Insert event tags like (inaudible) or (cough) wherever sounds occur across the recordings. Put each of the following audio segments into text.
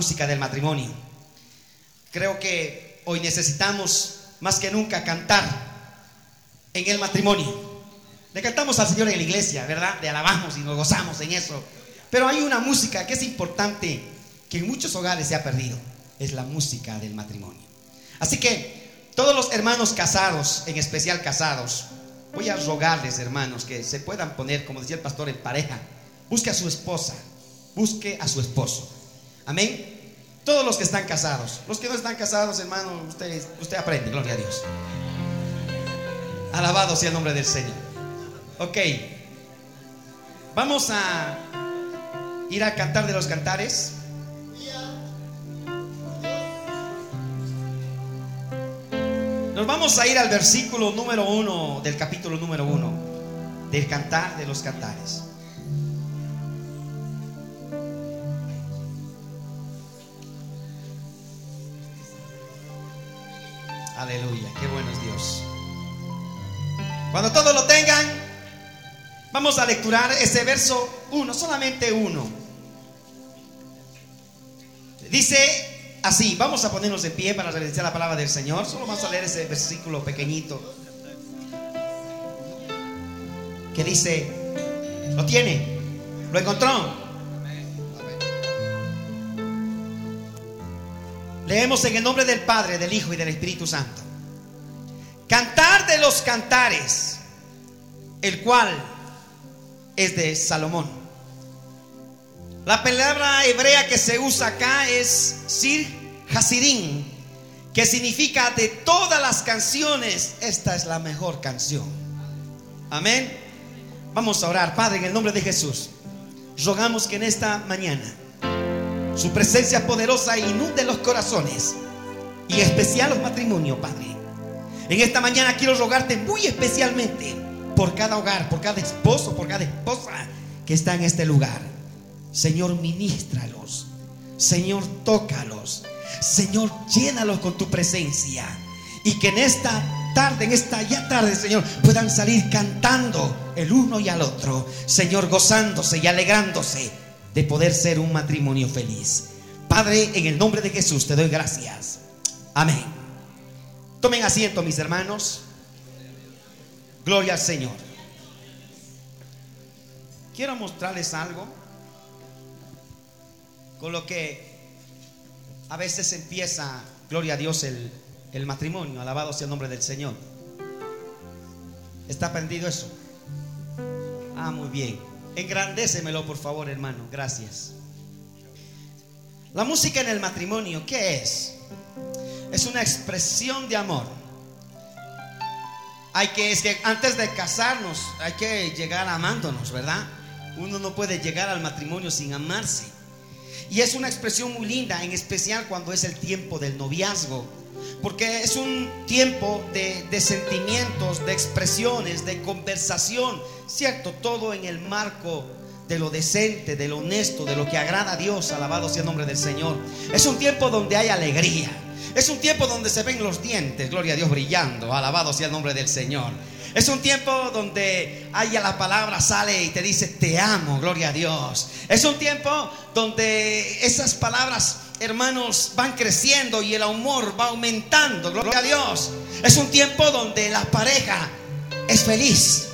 Música del matrimonio. Creo que hoy necesitamos más que nunca cantar en el matrimonio. Le cantamos al Señor en la iglesia, ¿verdad? Le alabamos y nos gozamos en eso. Pero hay una música que es importante, que en muchos hogares se ha perdido. Es la música del matrimonio. Así que todos los hermanos casados, en especial casados, voy a rogarles, hermanos, que se puedan poner, como decía el pastor, en pareja. Busque a su esposa, busque a su esposo. Amén. Todos los que están casados, los que no están casados, hermano, usted, usted aprende, gloria a Dios. Alabado sea el nombre del Señor. Ok, vamos a ir a cantar de los cantares. Nos vamos a ir al versículo número uno del capítulo número uno del cantar de los cantares. Aleluya, qué bueno es Dios. Cuando todos lo tengan, vamos a lecturar ese verso uno, solamente uno. Dice así, vamos a ponernos de pie para realizar la palabra del Señor. Solo vamos a leer ese versículo pequeñito. Que dice, ¿lo tiene? ¿Lo encontró? Leemos en el nombre del Padre, del Hijo y del Espíritu Santo. Cantar de los cantares, el cual es de Salomón. La palabra hebrea que se usa acá es Sir Hasidim, que significa de todas las canciones, esta es la mejor canción. Amén. Vamos a orar, Padre, en el nombre de Jesús. Rogamos que en esta mañana su presencia poderosa inunde los corazones y especial los matrimonios, Padre. En esta mañana quiero rogarte muy especialmente por cada hogar, por cada esposo, por cada esposa que está en este lugar. Señor, ministralos. Señor, tócalos. Señor, llénalos con tu presencia. Y que en esta tarde, en esta ya tarde, Señor, puedan salir cantando el uno y al otro. Señor, gozándose y alegrándose de poder ser un matrimonio feliz. Padre, en el nombre de Jesús te doy gracias. Amén. Tomen asiento, mis hermanos. Gloria al Señor. Quiero mostrarles algo con lo que a veces empieza, gloria a Dios, el, el matrimonio. Alabado sea el nombre del Señor. ¿Está aprendido eso? Ah, muy bien. Engrandécemelo, por favor, hermano. Gracias. La música en el matrimonio, ¿qué es? Es una expresión de amor. Hay que, es que antes de casarnos, hay que llegar amándonos, ¿verdad? Uno no puede llegar al matrimonio sin amarse. Y es una expresión muy linda, en especial cuando es el tiempo del noviazgo. Porque es un tiempo de, de sentimientos, de expresiones, de conversación, ¿cierto? Todo en el marco de lo decente, de lo honesto, de lo que agrada a Dios, alabado sea el nombre del Señor. Es un tiempo donde hay alegría. Es un tiempo donde se ven los dientes, gloria a Dios, brillando, alabado sea el nombre del Señor. Es un tiempo donde haya la palabra sale y te dice, te amo, gloria a Dios. Es un tiempo donde esas palabras, hermanos, van creciendo y el amor va aumentando, gloria a Dios. Es un tiempo donde la pareja es feliz,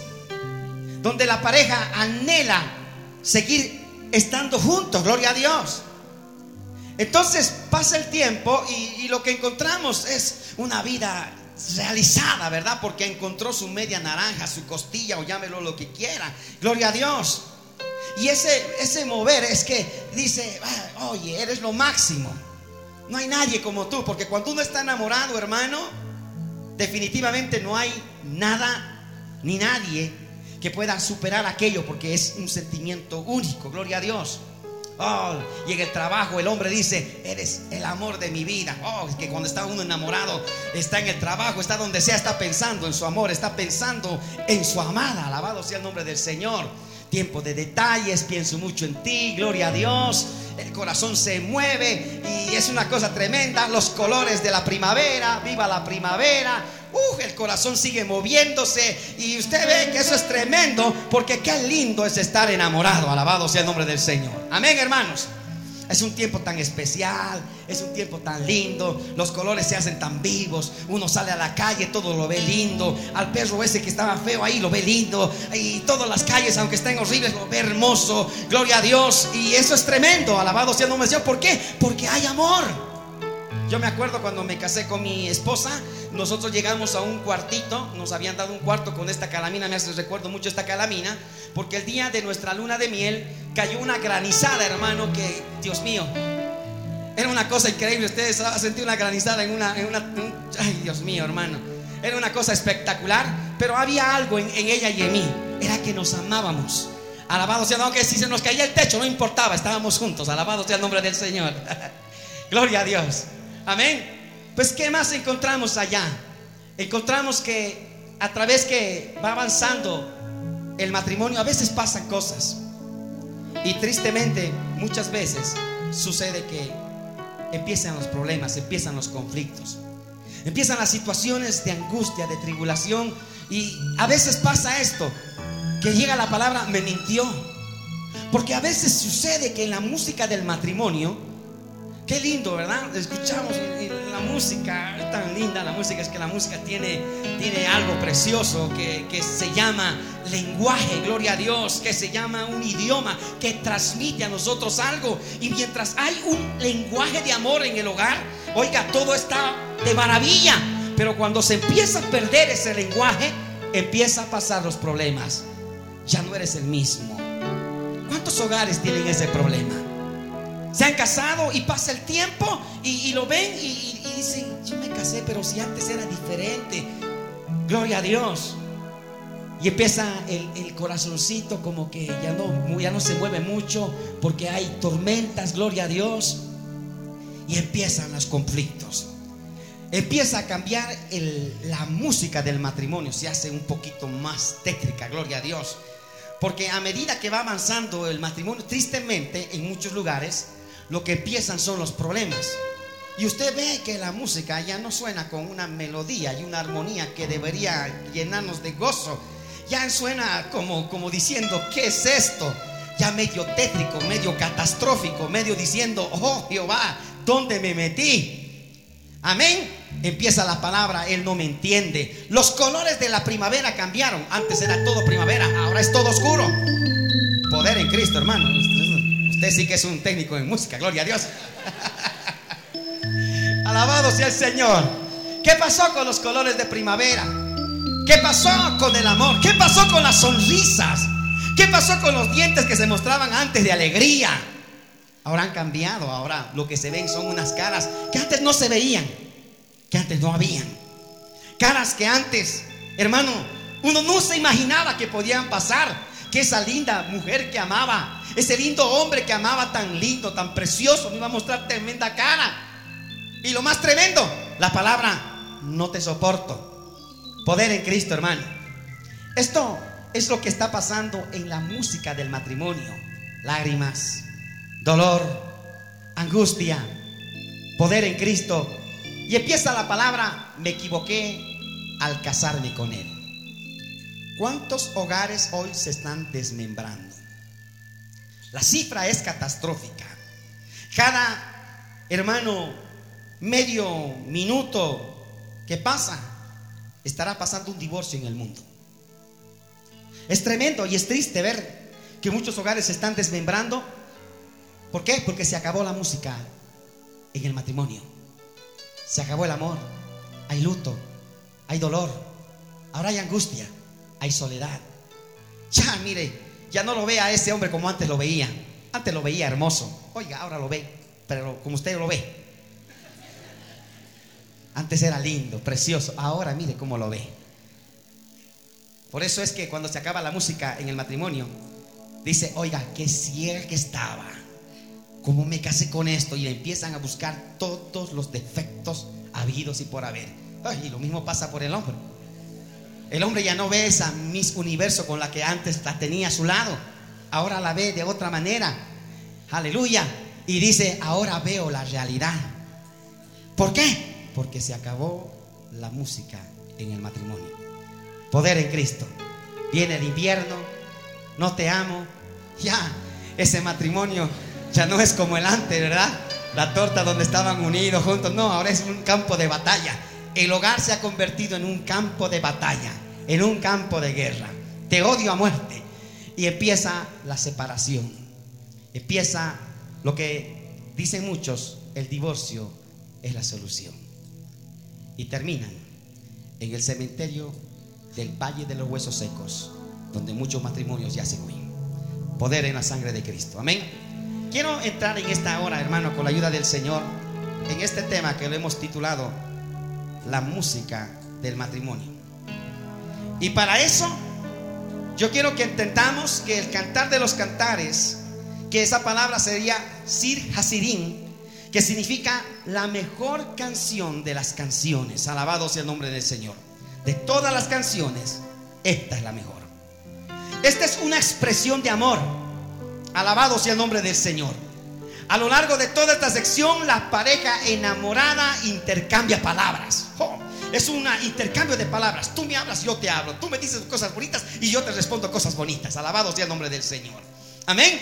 donde la pareja anhela seguir estando juntos, gloria a Dios. Entonces pasa el tiempo y, lo que encontramos es una vida realizada, ¿verdad? Porque encontró su media naranja, su costilla o llámelo lo que quiera. Gloria a Dios. Y ese, ese mover es que dice, ah, oye, eres lo máximo. No hay nadie como tú, porque cuando uno está enamorado, hermano, definitivamente no hay nada ni nadie que pueda superar aquello, porque es un sentimiento único, gloria a Dios. Oh, y en el trabajo el hombre dice, eres el amor de mi vida. Oh, que cuando está uno enamorado, está en el trabajo, está donde sea, está pensando en su amor, está pensando en su amada. Alabado sea el nombre del Señor. Tiempo de detalles, pienso mucho en ti, gloria a Dios. El corazón se mueve y es una cosa tremenda. Los colores de la primavera, viva la primavera. El corazón sigue moviéndose y usted ve que eso es tremendo porque qué lindo es estar enamorado. Alabado sea el nombre del Señor. Amén, hermanos. Es un tiempo tan especial, es un tiempo tan lindo, los colores se hacen tan vivos, uno sale a la calle, todo lo ve lindo, al perro ese que estaba feo ahí lo ve lindo, y todas las calles, aunque estén horribles, lo ve hermoso, gloria a Dios, y eso es tremendo, alabado sea el nombre del Señor, ¿por qué? Porque hay amor. Yo me acuerdo cuando me casé con mi esposa, nosotros llegamos a un cuartito, nos habían dado un cuarto con esta calamina, me hace recuerdo mucho esta calamina, porque el día de nuestra luna de miel cayó una granizada, hermano, que, Dios mío, era una cosa increíble. Ustedes han sentido una granizada en una, ay, Dios mío, hermano, era una cosa espectacular, pero había algo en, en ella y en mí, era que nos amábamos. Alabado sea, aunque si se nos caía el techo, no importaba, estábamos juntos. Alabado sea el nombre del Señor. (laughs) Gloria a Dios. Amén. Pues, ¿qué más encontramos allá? Encontramos que a través que va avanzando el matrimonio, a veces pasan cosas. Y tristemente, muchas veces sucede que empiezan los problemas, empiezan los conflictos, empiezan las situaciones de angustia, de tribulación. Y a veces pasa esto, que llega la palabra me mintió. Porque a veces sucede que en la música del matrimonio, Qué lindo, ¿verdad? Escuchamos la música, tan linda la música, es que la música tiene, tiene algo precioso que, que se llama lenguaje, gloria a Dios, que se llama un idioma que transmite a nosotros algo. Y mientras hay un lenguaje de amor en el hogar, oiga, todo está de maravilla. Pero cuando se empieza a perder ese lenguaje, empieza a pasar los problemas. Ya no eres el mismo. ¿Cuántos hogares tienen ese problema? Se han casado y pasa el tiempo y, lo ven y, dicen, yo me casé, pero si antes era diferente. Gloria a Dios. Y empieza el, corazoncito como que ya no, ya no se mueve mucho porque hay tormentas, gloria a Dios. Y empiezan los conflictos. Empieza a cambiar la música del matrimonio, se hace un poquito más tétrica, gloria a Dios. Porque a medida que va avanzando el matrimonio, tristemente en muchos lugares, lo que empiezan son los problemas. Y usted ve que la música ya no suena con una melodía y una armonía que debería llenarnos de gozo. Ya suena como, como diciendo, ¿qué es esto? Ya medio tétrico, medio catastrófico, medio diciendo, oh Jehová, ¿dónde me metí? Amén. Empieza la palabra, Él no me entiende. Los colores de la primavera cambiaron. Antes era todo primavera, ahora es todo oscuro. Poder en Cristo, hermano. Usted sí que es un técnico en música, gloria a Dios. (laughs) Alabado sea el Señor. ¿Qué pasó con los colores de primavera? ¿Qué pasó con el amor? ¿Qué pasó con las sonrisas? ¿Qué pasó con los dientes que se mostraban antes de alegría? Ahora han cambiado, ahora lo que se ven son unas caras que antes no se veían, que antes no habían. Caras que antes, hermano, uno no se imaginaba que podían pasar. Esa linda mujer que amaba ese lindo hombre que amaba tan lindo, tan precioso, me iba a mostrar tremenda cara. Y lo más tremendo, la palabra, no te soporto. Poder en Cristo, hermano. Esto es lo que está pasando en la música del matrimonio. Lágrimas, dolor, angustia, poder en Cristo. Y empieza la palabra, me equivoqué al casarme con Él. ¿Cuántos hogares hoy se están desmembrando? La cifra es catastrófica. Cada hermano, medio minuto que pasa, estará pasando un divorcio en el mundo. Es tremendo y es triste ver que muchos hogares se están desmembrando. ¿Por qué? Porque se acabó la música en el matrimonio. Se acabó el amor. Hay luto, hay dolor. Ahora hay angustia, hay soledad. Ya, mire, ya no lo ve a ese hombre como antes lo veía. Antes lo veía hermoso. Oiga, ahora lo ve, pero como usted lo ve. Antes era lindo, precioso. Ahora mire cómo lo ve. Por eso es que cuando se acaba la música en el matrimonio, dice, oiga, qué ciega que estaba. ¿Cómo me casé con esto? Y empiezan a buscar todos los defectos habidos y por haber. y lo mismo pasa por el hombre. El hombre ya no ve esa Miss Universo con la que antes la tenía a su lado. Ahora la ve de otra manera. Aleluya. Y dice, ahora veo la realidad. ¿Por qué? Porque se acabó la música en el matrimonio. Poder en Cristo. Viene el invierno, no te amo. Ya, ese matrimonio ya no es como el antes, ¿verdad? La torta donde estaban unidos juntos. No, ahora es un campo de batalla. El hogar se ha convertido en un campo de batalla, en un campo de guerra. Te odio a muerte. Y empieza la separación. Empieza lo que dicen muchos, el divorcio es la solución. Y terminan en el cementerio del Valle de los Huesos Secos, donde muchos matrimonios yacen hoy. Poder en la sangre de Cristo. Amén. Quiero entrar en esta hora, hermano, con la ayuda del Señor, en este tema que lo hemos titulado La música del matrimonio. Y para eso, yo quiero que entendamos que el cantar de los cantares, que esa palabra sería Sir Hasirin, que significa la mejor canción de las canciones. Alabado sea el nombre del Señor. De todas las canciones, esta es la mejor. Esta es una expresión de amor Alabado sea el nombre del Señor. A lo largo de toda esta sección, la pareja enamorada intercambia palabras. es un intercambio de palabras. Tú me hablas, yo te hablo. Tú me dices cosas bonitas y yo te respondo cosas bonitas. Alabado sea el nombre del Señor. Amén.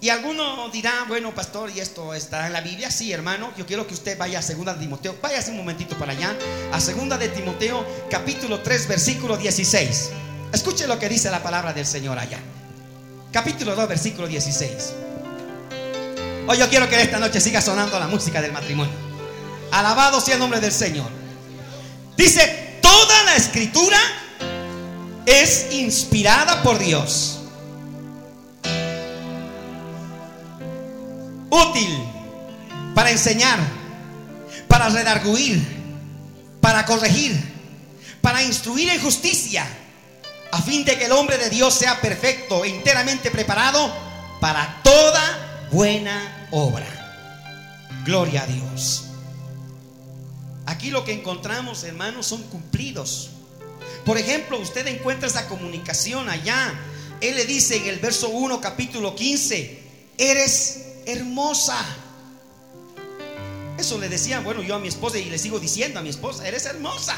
Y alguno dirá, bueno, pastor, ¿y esto está en la Biblia? Sí, hermano. Yo quiero que usted vaya a segunda de Timoteo. Váyase un momentito para allá. A segunda de Timoteo, capítulo 3, versículo 16. Escuche lo que dice la palabra del Señor allá capítulo 2, versículo 16. Hoy yo quiero que esta noche siga sonando la música del matrimonio. Alabado sea el nombre del Señor. Dice, toda la escritura es inspirada por Dios. Útil para enseñar, para redarguir, para corregir, para instruir en justicia a fin de que el hombre de Dios sea perfecto e enteramente preparado para toda buena obra. Gloria a Dios. Aquí lo que encontramos, hermanos, son cumplidos. Por ejemplo, usted encuentra esa comunicación allá. Él le dice en el verso 1, capítulo 15, eres hermosa. Eso le decía, bueno, yo a mi esposa y le sigo diciendo a mi esposa, eres hermosa.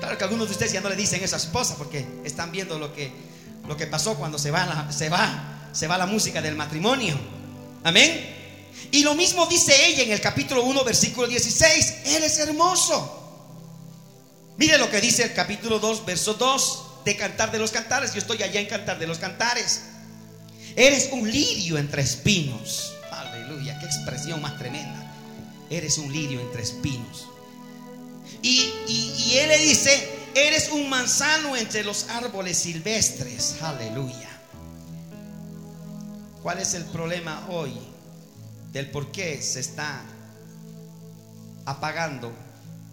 Claro que algunos de ustedes ya no le dicen eso a su esposa porque están viendo lo que, lo que pasó cuando se va, se, va, se va la música del matrimonio. Amén. Y lo mismo dice ella en el capítulo 1, versículo 16. Eres hermoso. Mire lo que dice el capítulo 2, verso 2 de Cantar de los Cantares. Yo estoy allá en Cantar de los Cantares. Eres un lirio entre espinos. Aleluya, qué expresión más tremenda. Eres un lirio entre espinos. Y, él le dice, eres un manzano entre los árboles silvestres. Aleluya. ¿Cuál es el problema hoy del por qué se está apagando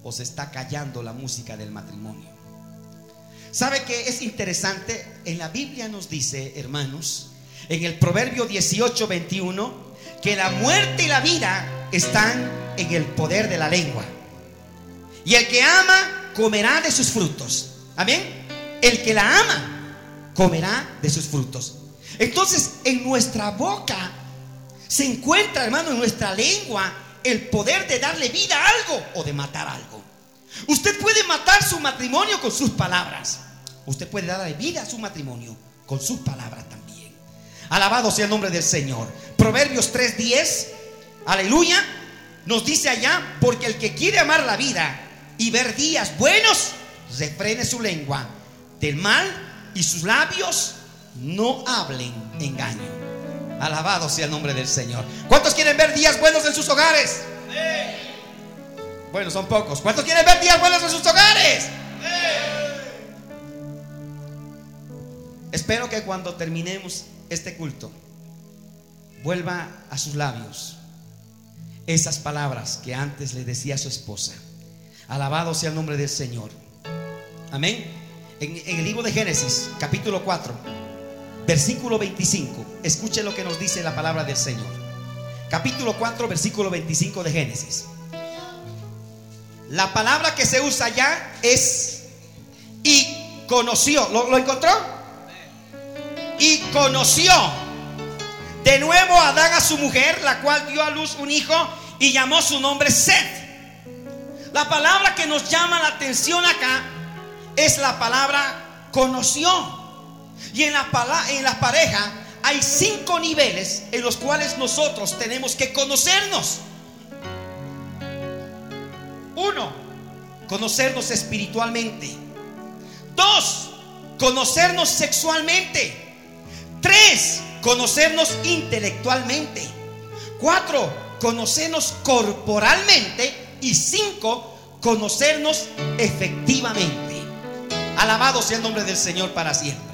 o se está callando la música del matrimonio? ¿Sabe que es interesante? En la Biblia nos dice, hermanos, en el Proverbio 18, 21, que la muerte y la vida están en el poder de la lengua. Y el que ama comerá de sus frutos. Amén. El que la ama comerá de sus frutos. Entonces, en nuestra boca se encuentra, hermano, en nuestra lengua, el poder de darle vida a algo o de matar algo. Usted puede matar su matrimonio con sus palabras. Usted puede darle vida a su matrimonio con sus palabras también. Alabado sea el nombre del Señor. Proverbios 3:10, aleluya, nos dice allá, porque el que quiere amar la vida y ver días buenos, refrene su lengua del mal y sus labios no hablen engaño. Alabado sea el nombre del Señor. ¿Cuántos quieren ver días buenos en sus hogares? Bueno, son pocos. ¿Cuántos quieren ver días buenos en sus hogares? Espero que cuando terminemos este culto, vuelva a sus labios esas palabras que antes le decía a su esposa Alabado sea el nombre del Señor. Amén. En, en el libro de Génesis, capítulo 4, versículo 25. Escuche lo que nos dice la palabra del Señor. Capítulo 4, versículo 25 de Génesis. La palabra que se usa ya es y conoció. ¿Lo, lo encontró? Y conoció de nuevo Adán a su mujer, la cual dio a luz un hijo y llamó su nombre Seth. La palabra que nos llama la atención acá es la palabra conoció. Y en la, en pareja hay cinco niveles en los cuales nosotros tenemos que conocernos. Uno, conocernos espiritualmente. Dos, conocernos sexualmente. Tres, conocernos intelectualmente. Cuatro, conocernos corporalmente. Y cinco, conocernos efectivamente. Alabado sea el nombre del Señor para siempre.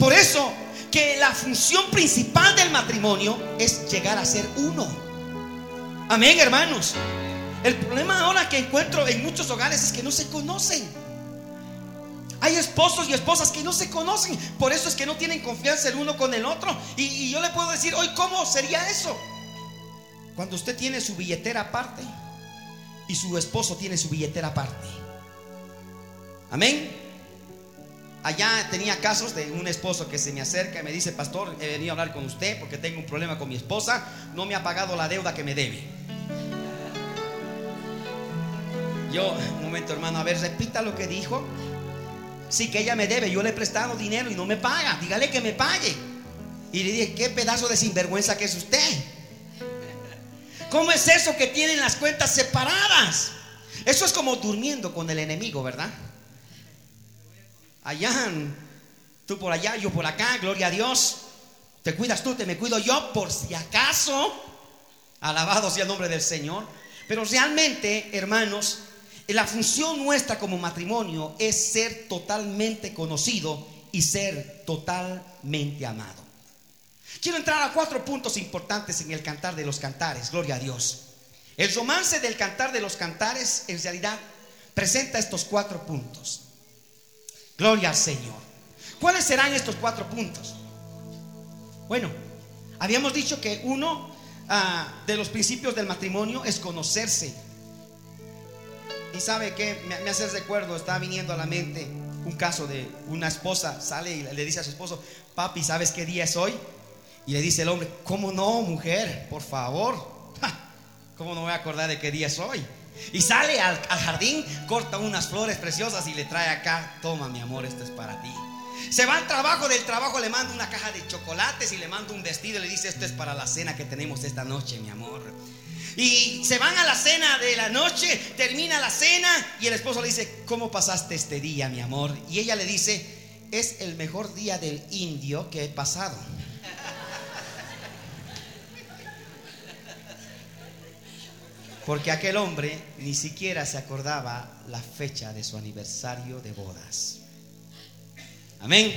Por eso que la función principal del matrimonio es llegar a ser uno. Amén, hermanos. El problema ahora que encuentro en muchos hogares es que no se conocen. Hay esposos y esposas que no se conocen. Por eso es que no tienen confianza el uno con el otro. Y, yo le puedo decir, hoy, ¿cómo sería eso? Cuando usted tiene su billetera aparte y su esposo tiene su billetera aparte. Amén. Allá tenía casos de un esposo que se me acerca y me dice, pastor, he venido a hablar con usted porque tengo un problema con mi esposa, no me ha pagado la deuda que me debe. Yo, un momento hermano, a ver, repita lo que dijo. Sí, que ella me debe, yo le he prestado dinero y no me paga, dígale que me pague. Y le dije, qué pedazo de sinvergüenza que es usted. ¿Cómo es eso que tienen las cuentas separadas? Eso es como durmiendo con el enemigo, ¿verdad? Allá, tú por allá, yo por acá, gloria a Dios. Te cuidas tú, te me cuido yo, por si acaso. Alabado sea el nombre del Señor. Pero realmente, hermanos, la función nuestra como matrimonio es ser totalmente conocido y ser totalmente amado. Quiero entrar a cuatro puntos importantes en el cantar de los cantares, gloria a Dios. El romance del cantar de los cantares en realidad presenta estos cuatro puntos. Gloria al Señor. ¿Cuáles serán estos cuatro puntos? Bueno, habíamos dicho que uno ah, de los principios del matrimonio es conocerse. Y sabe que me, me hace recuerdo, está viniendo a la mente un caso de una esposa, sale y le dice a su esposo, papi, ¿sabes qué día es hoy? Y le dice el hombre, ¿cómo no, mujer? Por favor. (laughs) ¿Cómo no voy a acordar de qué día es hoy? Y sale al, jardín, corta unas flores preciosas y le trae acá, toma mi amor, esto es para ti. Se va al trabajo, del trabajo le manda una caja de chocolates y le manda un vestido y le dice, esto es para la cena que tenemos esta noche, mi amor. Y se van a la cena de la noche, termina la cena y el esposo le dice, ¿cómo pasaste este día, mi amor? Y ella le dice, es el mejor día del indio que he pasado. Porque aquel hombre ni siquiera se acordaba la fecha de su aniversario de bodas. Amén.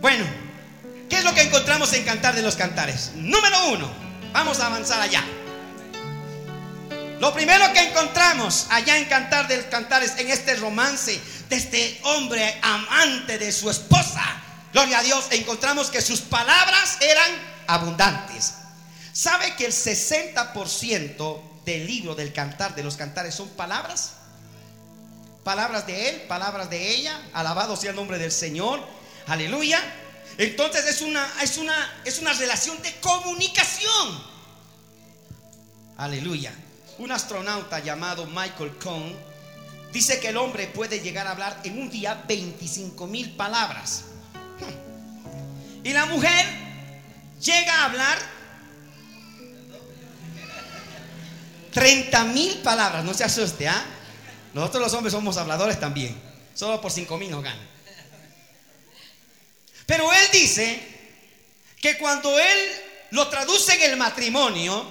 Bueno, ¿qué es lo que encontramos en Cantar de los Cantares? Número uno, vamos a avanzar allá. Lo primero que encontramos allá en Cantar de los Cantares, en este romance de este hombre amante de su esposa, gloria a Dios, encontramos que sus palabras eran abundantes. ¿Sabe que el 60% del libro del cantar, de los cantares, son palabras? Palabras de él, palabras de ella. Alabado sea el nombre del Señor. Aleluya. Entonces es una, es una, es una relación de comunicación. Aleluya. Un astronauta llamado Michael Cohn dice que el hombre puede llegar a hablar en un día 25 mil palabras. Y la mujer llega a hablar 30 mil palabras, no se asuste, ¿ah? Nosotros los hombres somos habladores también. Solo por 5 mil nos ganan. Pero él dice que cuando él lo traduce en el matrimonio,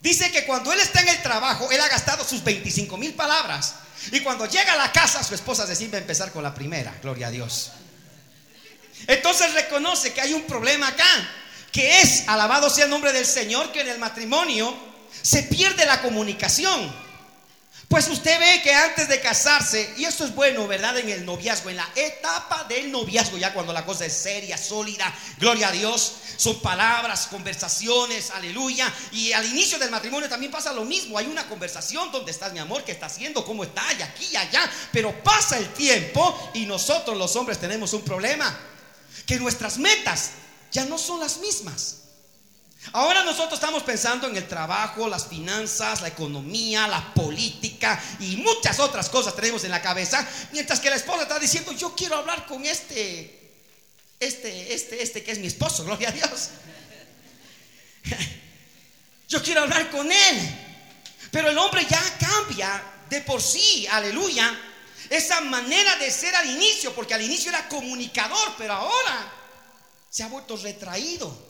dice que cuando él está en el trabajo, él ha gastado sus 25 mil palabras. Y cuando llega a la casa, su esposa decide empezar con la primera, gloria a Dios. Entonces reconoce que hay un problema acá, que es, alabado sea el nombre del Señor, que en el matrimonio se pierde la comunicación. Pues usted ve que antes de casarse, y esto es bueno, ¿verdad? En el noviazgo, en la etapa del noviazgo, ya cuando la cosa es seria, sólida, gloria a Dios, son palabras, conversaciones, aleluya. Y al inicio del matrimonio también pasa lo mismo. Hay una conversación, ¿dónde estás mi amor? ¿Qué está haciendo? ¿Cómo está? Y aquí y allá. Pero pasa el tiempo y nosotros los hombres tenemos un problema. Que nuestras metas ya no son las mismas. Ahora nosotros estamos pensando en el trabajo, las finanzas, la economía, la política y muchas otras cosas tenemos en la cabeza, mientras que la esposa está diciendo, yo quiero hablar con este, este, este, este que es mi esposo, (laughs) gloria a Dios. Yo quiero hablar con él. Pero el hombre ya cambia de por sí, aleluya, esa manera de ser al inicio, porque al inicio era comunicador, pero ahora se ha vuelto retraído.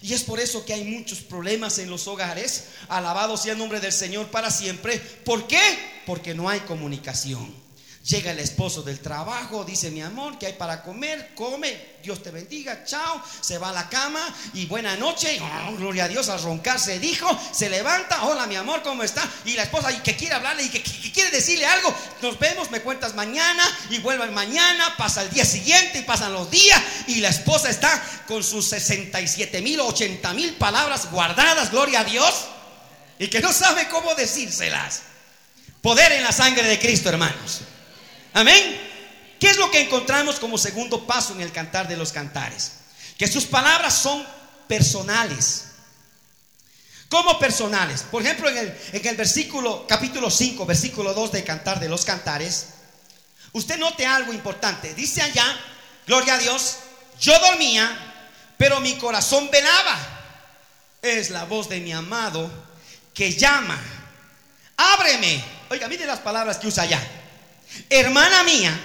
Y es por eso que hay muchos problemas en los hogares. Alabado sea el nombre del Señor para siempre. ¿Por qué? Porque no hay comunicación. Llega el esposo del trabajo, dice mi amor, que hay para comer? Come, Dios te bendiga, chao. Se va a la cama y buena noche. Oh, gloria a Dios, al roncar se dijo, se levanta, hola mi amor, ¿cómo está? Y la esposa y que quiere hablarle y que, quiere decirle algo. Nos vemos, me cuentas mañana y vuelve mañana, pasa el día siguiente y pasan los días y la esposa está con sus 67 mil, 80 mil palabras guardadas, gloria a Dios, y que no sabe cómo decírselas. Poder en la sangre de Cristo, hermanos. Amén. ¿Qué es lo que encontramos como segundo paso en el cantar de los cantares? Que sus palabras son personales. ¿Cómo personales? Por ejemplo, en el, en el versículo, capítulo 5, versículo 2 de Cantar de los Cantares, usted note algo importante. Dice allá, gloria a Dios, yo dormía, pero mi corazón velaba. Es la voz de mi amado que llama. Ábreme. Oiga, mire las palabras que usa allá hermana mía,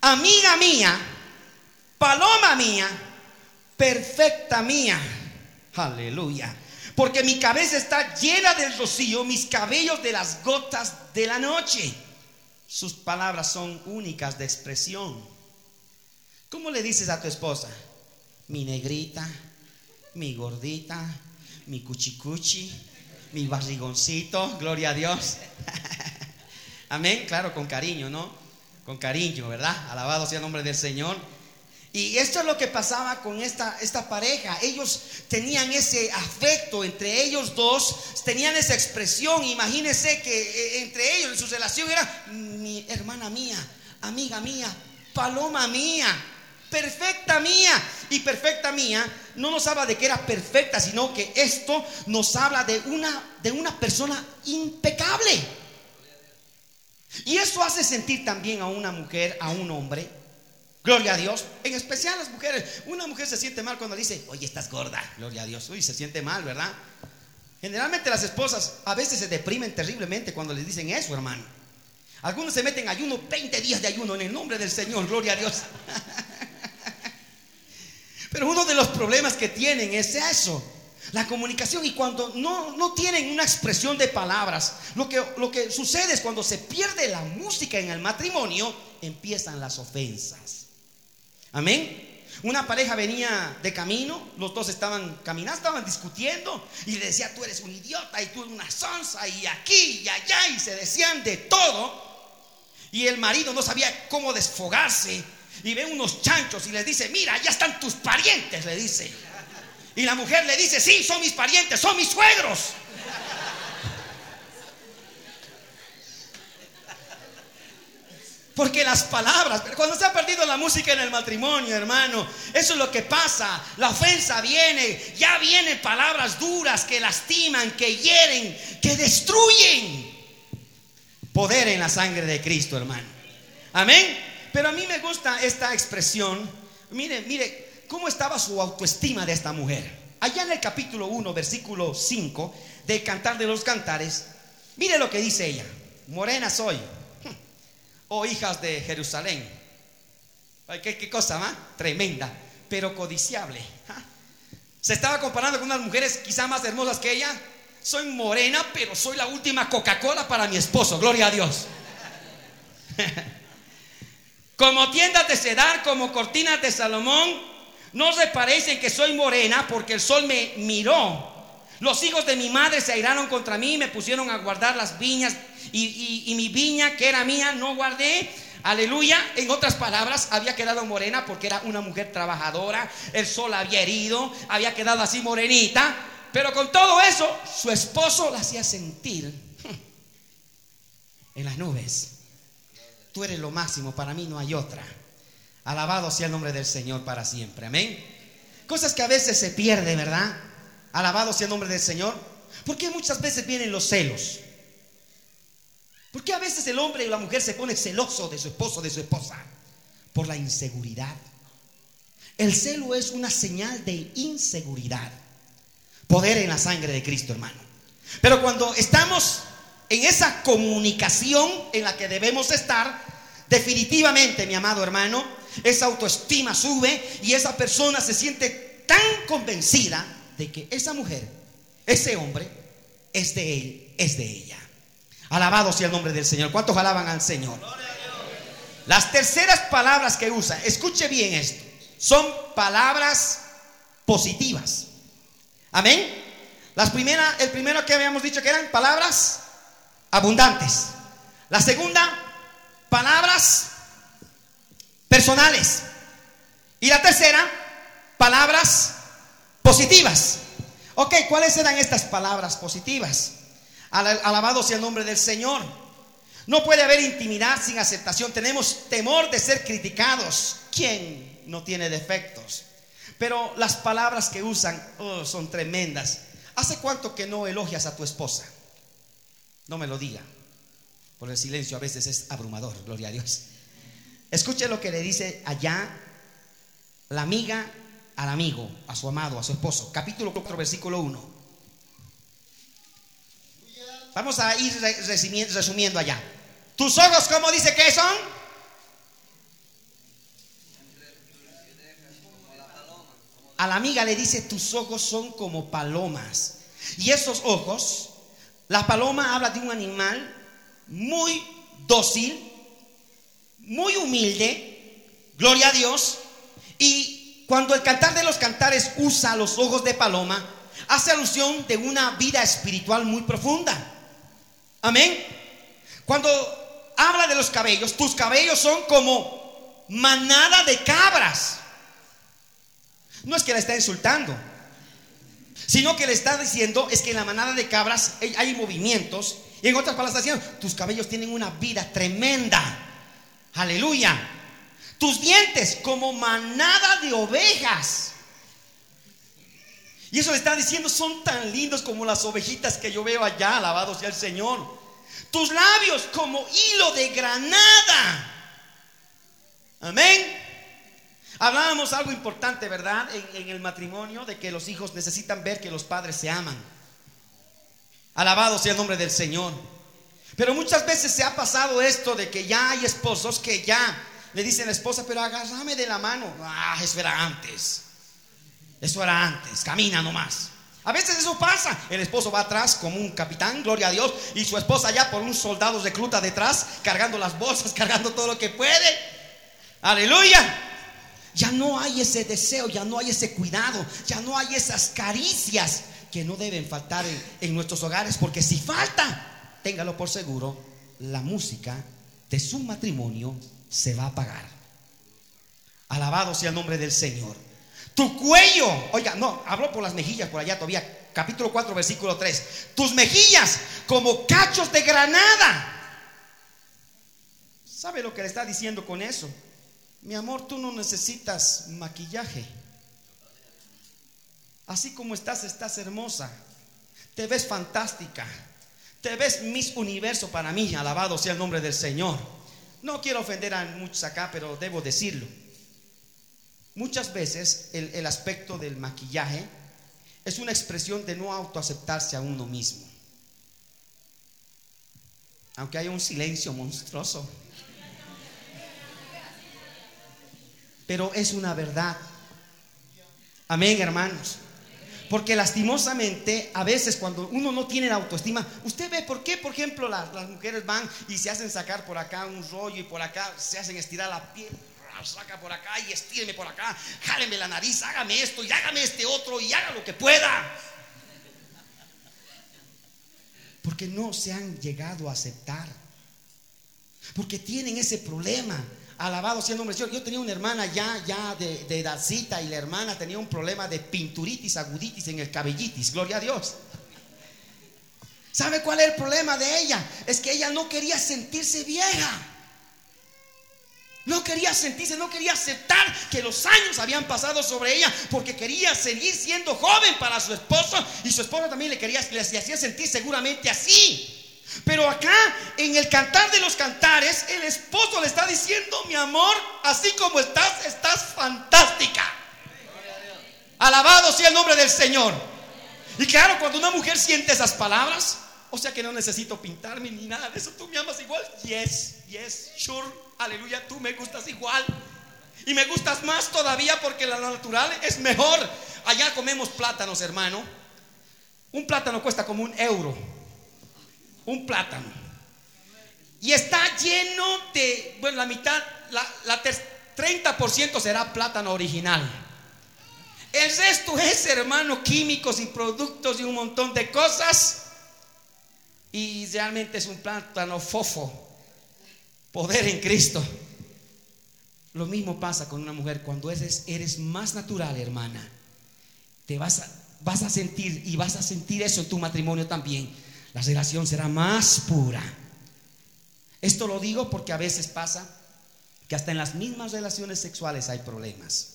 amiga mía, paloma mía, perfecta mía. Aleluya. Porque mi cabeza está llena del rocío, mis cabellos de las gotas de la noche. Sus palabras son únicas de expresión. ¿Cómo le dices a tu esposa? Mi negrita, mi gordita, mi cuchicuchi, mi barrigoncito, gloria a Dios. (laughs) Amén, claro, con cariño, ¿no? Con cariño, ¿verdad? Alabado sea el nombre del Señor. Y esto es lo que pasaba con esta, esta pareja. Ellos tenían ese afecto entre ellos dos, tenían esa expresión. Imagínense que eh, entre ellos, en su relación, era mi hermana mía, amiga mía, paloma mía, perfecta mía. Y perfecta mía no nos habla de que era perfecta, sino que esto nos habla de una, de una persona impecable. Y eso hace sentir también a una mujer, a un hombre. Gloria a Dios. En especial las mujeres. Una mujer se siente mal cuando dice, oye, estás gorda. Gloria a Dios. Uy, se siente mal, ¿verdad? Generalmente las esposas a veces se deprimen terriblemente cuando les dicen eso, hermano. Algunos se meten ayuno, 20 días de ayuno en el nombre del Señor. Gloria a Dios. (laughs) Pero uno de los problemas que tienen es eso la comunicación y cuando no, no, tienen una expresión de palabras, lo que, lo que sucede es cuando se pierde la música en el matrimonio, empiezan las ofensas. Amén. Una pareja venía de camino, los dos estaban caminando, estaban discutiendo y le decía, tú eres un idiota y tú eres una sonza y aquí y allá y se decían de todo. Y el marido no sabía cómo desfogarse y ve unos chanchos y le dice, mira, ya están tus parientes, le dice. Y la mujer le dice, sí, son mis parientes, son mis suegros. Porque las palabras, cuando se ha perdido la música en el matrimonio, hermano, eso es lo que pasa. La ofensa viene, ya vienen palabras duras que lastiman, que hieren, que destruyen. Poder en la sangre de Cristo, hermano. Amén. Pero a mí me gusta esta expresión. Mire, mire, cómo estaba su autoestima de esta mujer. Allá en el capítulo 1, versículo 5 del Cantar de los Cantares, mire lo que dice ella. Morena soy, oh hijas de Jerusalén. ¿Qué, cosa más? Tremenda, pero codiciable. Se estaba comparando con unas mujeres quizá más hermosas que ella. Soy morena, pero soy la última Coca-Cola para mi esposo. Gloria a Dios. (laughs) como tiendas de sedar, como cortinas de Salomón, no se parecen que soy morena porque el sol me miró. Los hijos de mi madre se airaron contra mí, me pusieron a guardar las viñas y, y mi viña que era mía no guardé. Aleluya. En otras palabras, había quedado morena porque era una mujer trabajadora. El sol había herido, había quedado así morenita. Pero con todo eso, su esposo la hacía sentir (laughs) en las nubes. Tú eres lo máximo, para mí no hay otra. Alabado sea el nombre del Señor para siempre. Amén. Cosas que a veces se pierden, ¿verdad? Alabado sea el nombre del Señor. Porque muchas veces vienen los celos. ¿Por qué a veces el hombre y la mujer se pone celoso de su esposo, de su esposa? Por la inseguridad. El celo es una señal de inseguridad. Poder en la sangre de Cristo, hermano. Pero cuando estamos en esa comunicación en la que debemos estar, definitivamente, mi amado hermano, esa autoestima sube y esa persona se siente tan convencida de que esa mujer, ese hombre, es de él, es de ella. Alabado sea el nombre del Señor. ¿Cuántos alaban al Señor? Las terceras palabras que usa, escuche bien esto, son palabras positivas. Amén. Las primeras, el primero que habíamos dicho que eran palabras abundantes. La segunda, palabras personales. Y la tercera, palabras positivas. Ok, ¿cuáles eran estas palabras positivas? Alabado sea el nombre del Señor. No puede haber intimidad sin aceptación. Tenemos temor de ser criticados. ¿Quién no tiene defectos? Pero las palabras que usan oh, son tremendas. ¿Hace cuánto que no elogias a tu esposa? No me lo diga. Por el silencio a veces es abrumador, gloria a Dios. Escuche lo que le dice allá la amiga al amigo, a su amado, a su esposo. Capítulo 4, versículo 1. Vamos a ir resumiendo allá. ¿Tus ojos cómo dice que son? A la amiga le dice, tus ojos son como palomas. Y esos ojos, la paloma habla de un animal muy dócil, muy humilde, gloria a Dios. Y cuando el cantar de los cantares usa los ojos de paloma, hace alusión de una vida espiritual muy profunda. Amén. Cuando habla de los cabellos, tus cabellos son como manada de cabras. No es que la está insultando, sino que le está diciendo es que en la manada de cabras hay movimientos. Y en otras palabras está diciendo, tus cabellos tienen una vida tremenda. Aleluya. Tus dientes como manada de ovejas. Y eso le está diciendo, son tan lindos como las ovejitas que yo veo allá, alabado sea el Señor. Tus labios como hilo de granada. Amén. Hablábamos algo importante, ¿verdad? En, en, el matrimonio, de que los hijos necesitan ver que los padres se aman. Alabado sea el nombre del Señor. Pero muchas veces se ha pasado esto de que ya hay esposos que ya le dicen a la esposa, pero agárrame de la mano. Ah, eso era antes. Eso era antes, camina nomás. A veces eso pasa. El esposo va atrás como un capitán, gloria a Dios, y su esposa ya por un soldado recluta detrás, cargando las bolsas, (laughs) cargando todo lo que puede. Aleluya. Ya no hay ese deseo, ya no hay ese cuidado, ya no hay esas caricias que no deben faltar en, en nuestros hogares, porque si falta, téngalo por seguro, la música de su matrimonio se va a apagar. Alabado sea el nombre del Señor. Tu cuello, oiga, no, hablo por las mejillas por allá todavía, capítulo 4, versículo 3. Tus mejillas como cachos de granada. ¿Sabe lo que le está diciendo con eso? Mi amor, tú no necesitas maquillaje. Así como estás, estás hermosa. Te ves fantástica. Te ves Miss Universo para mí. Alabado sea el nombre del Señor. No quiero ofender a muchos acá, pero debo decirlo. Muchas veces el, aspecto del maquillaje es una expresión de no autoaceptarse a uno mismo. Aunque haya un silencio monstruoso. Pero es una verdad. Amén, hermanos. Porque lastimosamente, a veces cuando uno no tiene autoestima, usted ve por qué, por ejemplo, las, las mujeres van y se hacen sacar por acá un rollo y por acá se hacen estirar la piel saca por acá y estíreme por acá, jáleme la nariz, hágame esto y hágame este otro y haga lo que pueda. Porque no se han llegado a aceptar. Porque tienen ese problema. Alabado sea el nombre Señor. Yo tenía una hermana ya, ya de, de edadcita y la hermana tenía un problema de pinturitis, aguditis en el cabellitis. Gloria a Dios. ¿Sabe cuál es el problema de ella? Es que ella no quería sentirse vieja. No quería sentirse, no quería aceptar que los años habían pasado sobre ella porque quería seguir siendo joven para su esposo y su esposo también le quería, le hacía sentir seguramente así. Pero acá en el cantar de los cantares, el esposo le está diciendo, mi amor, así como estás, estás fantástica. Alabado sea el nombre del Señor. Y claro, cuando una mujer siente esas palabras, o sea que no necesito pintarme ni nada de eso, tú me amas igual. Yes, yes, sure, aleluya, tú me gustas igual. Y me gustas más todavía porque la natural es mejor. Allá comemos plátanos, hermano. Un plátano cuesta como un euro un plátano. Y está lleno de, bueno, la mitad, la, la 30% será plátano original. El resto es, hermano, químicos y productos y un montón de cosas. Y realmente es un plátano fofo. Poder en Cristo. Lo mismo pasa con una mujer. Cuando eres, eres más natural, hermana, te vas vas a sentir y vas a sentir eso en tu matrimonio también la relación será más pura. Esto lo digo porque a veces pasa que hasta en las mismas relaciones sexuales hay problemas.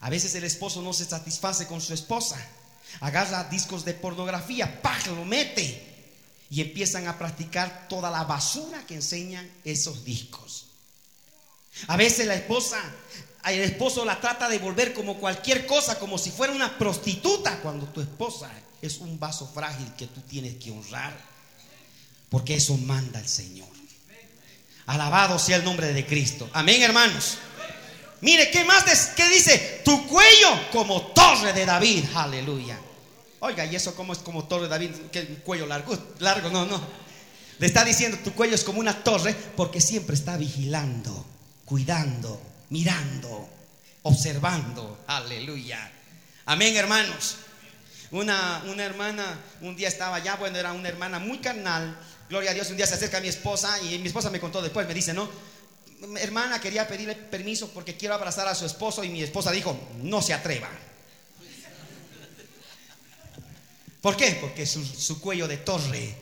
A veces el esposo no se satisface con su esposa, agarra discos de pornografía, ¡pah! lo mete y empiezan a practicar toda la basura que enseñan esos discos. A veces la esposa, el esposo la trata de volver como cualquier cosa, como si fuera una prostituta, cuando tu esposa es un vaso frágil que tú tienes que honrar, porque eso manda el Señor. Alabado sea el nombre de Cristo. Amén, hermanos. Mire, ¿qué más ¿qué dice? Tu cuello como torre de David. Aleluya. Oiga, ¿y eso cómo es como torre de David? ¿Qué cuello largo? Largo, no, no. Le está diciendo, tu cuello es como una torre porque siempre está vigilando, cuidando, mirando, observando. Aleluya. Amén, hermanos. Una, una hermana un día estaba allá, bueno, era una hermana muy carnal. Gloria a Dios, un día se acerca a mi esposa y mi esposa me contó después, me dice, ¿no? Hermana, quería pedirle permiso porque quiero abrazar a su esposo y mi esposa dijo, no se atreva. ¿Por qué? Porque su, su cuello de torre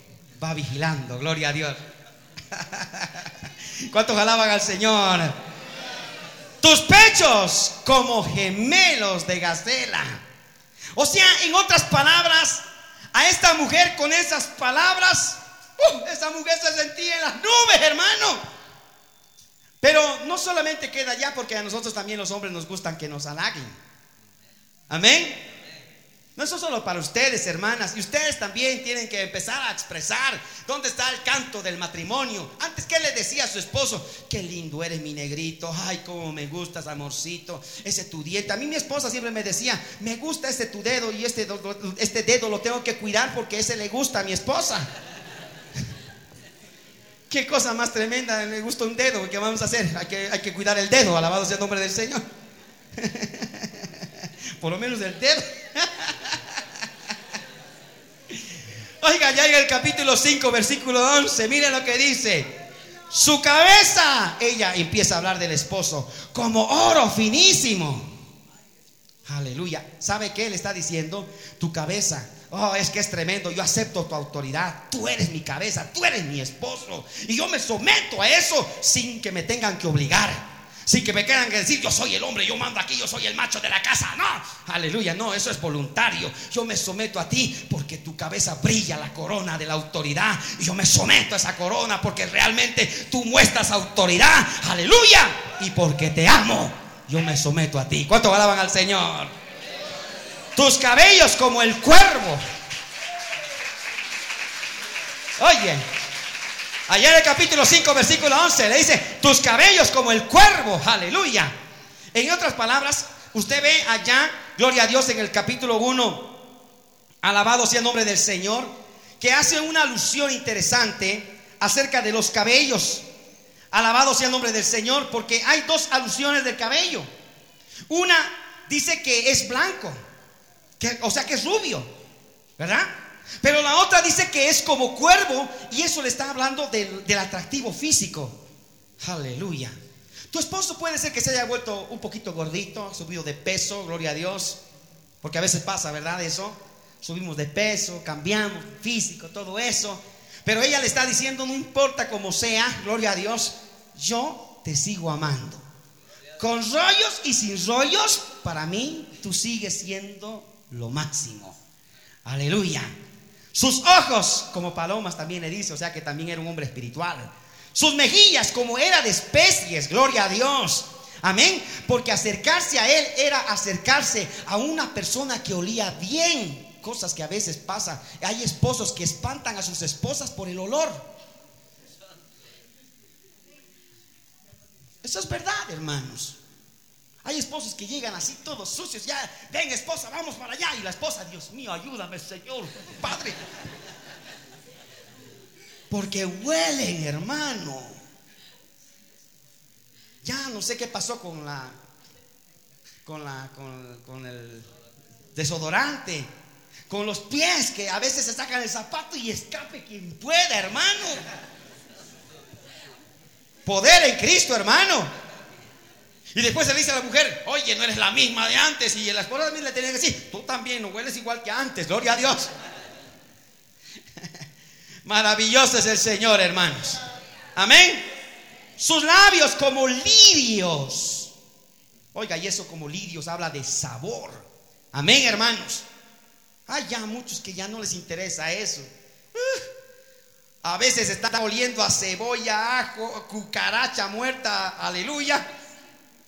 va vigilando, gloria a Dios. (laughs) ¿Cuántos alaban al Señor? Tus pechos como gemelos de gacela. O sea, en otras palabras, a esta mujer con esas palabras, esa mujer se sentía en las nubes, hermano. Pero no solamente queda allá, porque a nosotros también los hombres nos gustan que nos halaguen. Amén. No es solo para ustedes, hermanas. Y ustedes también tienen que empezar a expresar dónde está el canto del matrimonio. Antes, ¿qué le decía a su esposo? Qué lindo eres, mi negrito. Ay, cómo me gustas, amorcito. Ese tu dieta. A mí mi esposa siempre me decía, me gusta este tu dedo y este, este dedo lo tengo que cuidar porque ese le gusta a mi esposa. (laughs) Qué cosa más tremenda, me gusta un dedo. ¿Qué vamos a hacer? Hay que, hay que cuidar el dedo. Alabado sea el nombre del Señor. (laughs) Por lo menos el dedo. Oiga, ya en el capítulo 5, versículo 11, mire lo que dice. Su cabeza, ella empieza a hablar del esposo, como oro finísimo. Aleluya. ¿Sabe qué le está diciendo? Tu cabeza. Oh, es que es tremendo. Yo acepto tu autoridad. Tú eres mi cabeza. Tú eres mi esposo. Y yo me someto a eso sin que me tengan que obligar. Sin que me quieran decir, yo soy el hombre, yo mando aquí, yo soy el macho de la casa. No, aleluya, no, eso es voluntario. Yo me someto a ti porque tu cabeza brilla la corona de la autoridad. Y yo me someto a esa corona porque realmente tú muestras autoridad. Aleluya. Y porque te amo, yo me someto a ti. ¿Cuánto alaban al Señor? Tus cabellos como el cuervo. Oye, Allá en el capítulo 5, versículo 11, le dice, tus cabellos como el cuervo, aleluya. En otras palabras, usted ve allá, gloria a Dios, en el capítulo 1, alabado sea el nombre del Señor, que hace una alusión interesante acerca de los cabellos. Alabado sea el nombre del Señor, porque hay dos alusiones del cabello. Una dice que es blanco, que, o sea que es rubio, ¿verdad? Pero la otra dice que es como cuervo y eso le está hablando del, atractivo físico. Aleluya. Tu esposo puede ser que se haya vuelto un poquito gordito, subido de peso, gloria a Dios. Porque a veces pasa, ¿verdad? Eso. Subimos de peso, cambiamos físico, todo eso. Pero ella le está diciendo, no importa cómo sea, gloria a Dios, yo te sigo amando. Con rollos y sin rollos, para mí tú sigues siendo lo máximo. Aleluya. Sus ojos como palomas también le dice, o sea que también era un hombre espiritual. Sus mejillas como era de especies, gloria a Dios. Amén. Porque acercarse a él era acercarse a una persona que olía bien. Cosas que a veces pasan. Hay esposos que espantan a sus esposas por el olor. Eso es verdad, hermanos. Hay esposos que llegan así todos sucios, ya, ven esposa, vamos para allá. Y la esposa, Dios mío, ayúdame, Señor, Padre. Porque huelen, hermano. Ya no sé qué pasó con la, con la, con, el desodorante, con los pies que a veces se sacan el zapato y escape quien pueda, hermano. Poder en Cristo, hermano. Y después se le dice a la mujer, oye, no eres la misma de antes. Y la esposa también le tenía que decir, tú también no hueles igual que antes, gloria a Dios. (laughs) Maravilloso es el Señor, hermanos. Amén. Sus labios como lirios. Oiga, y eso como lirios habla de sabor. Amén, hermanos. Hay ya muchos que ya no les interesa eso. A veces están oliendo a cebolla, ajo, cucaracha muerta, aleluya.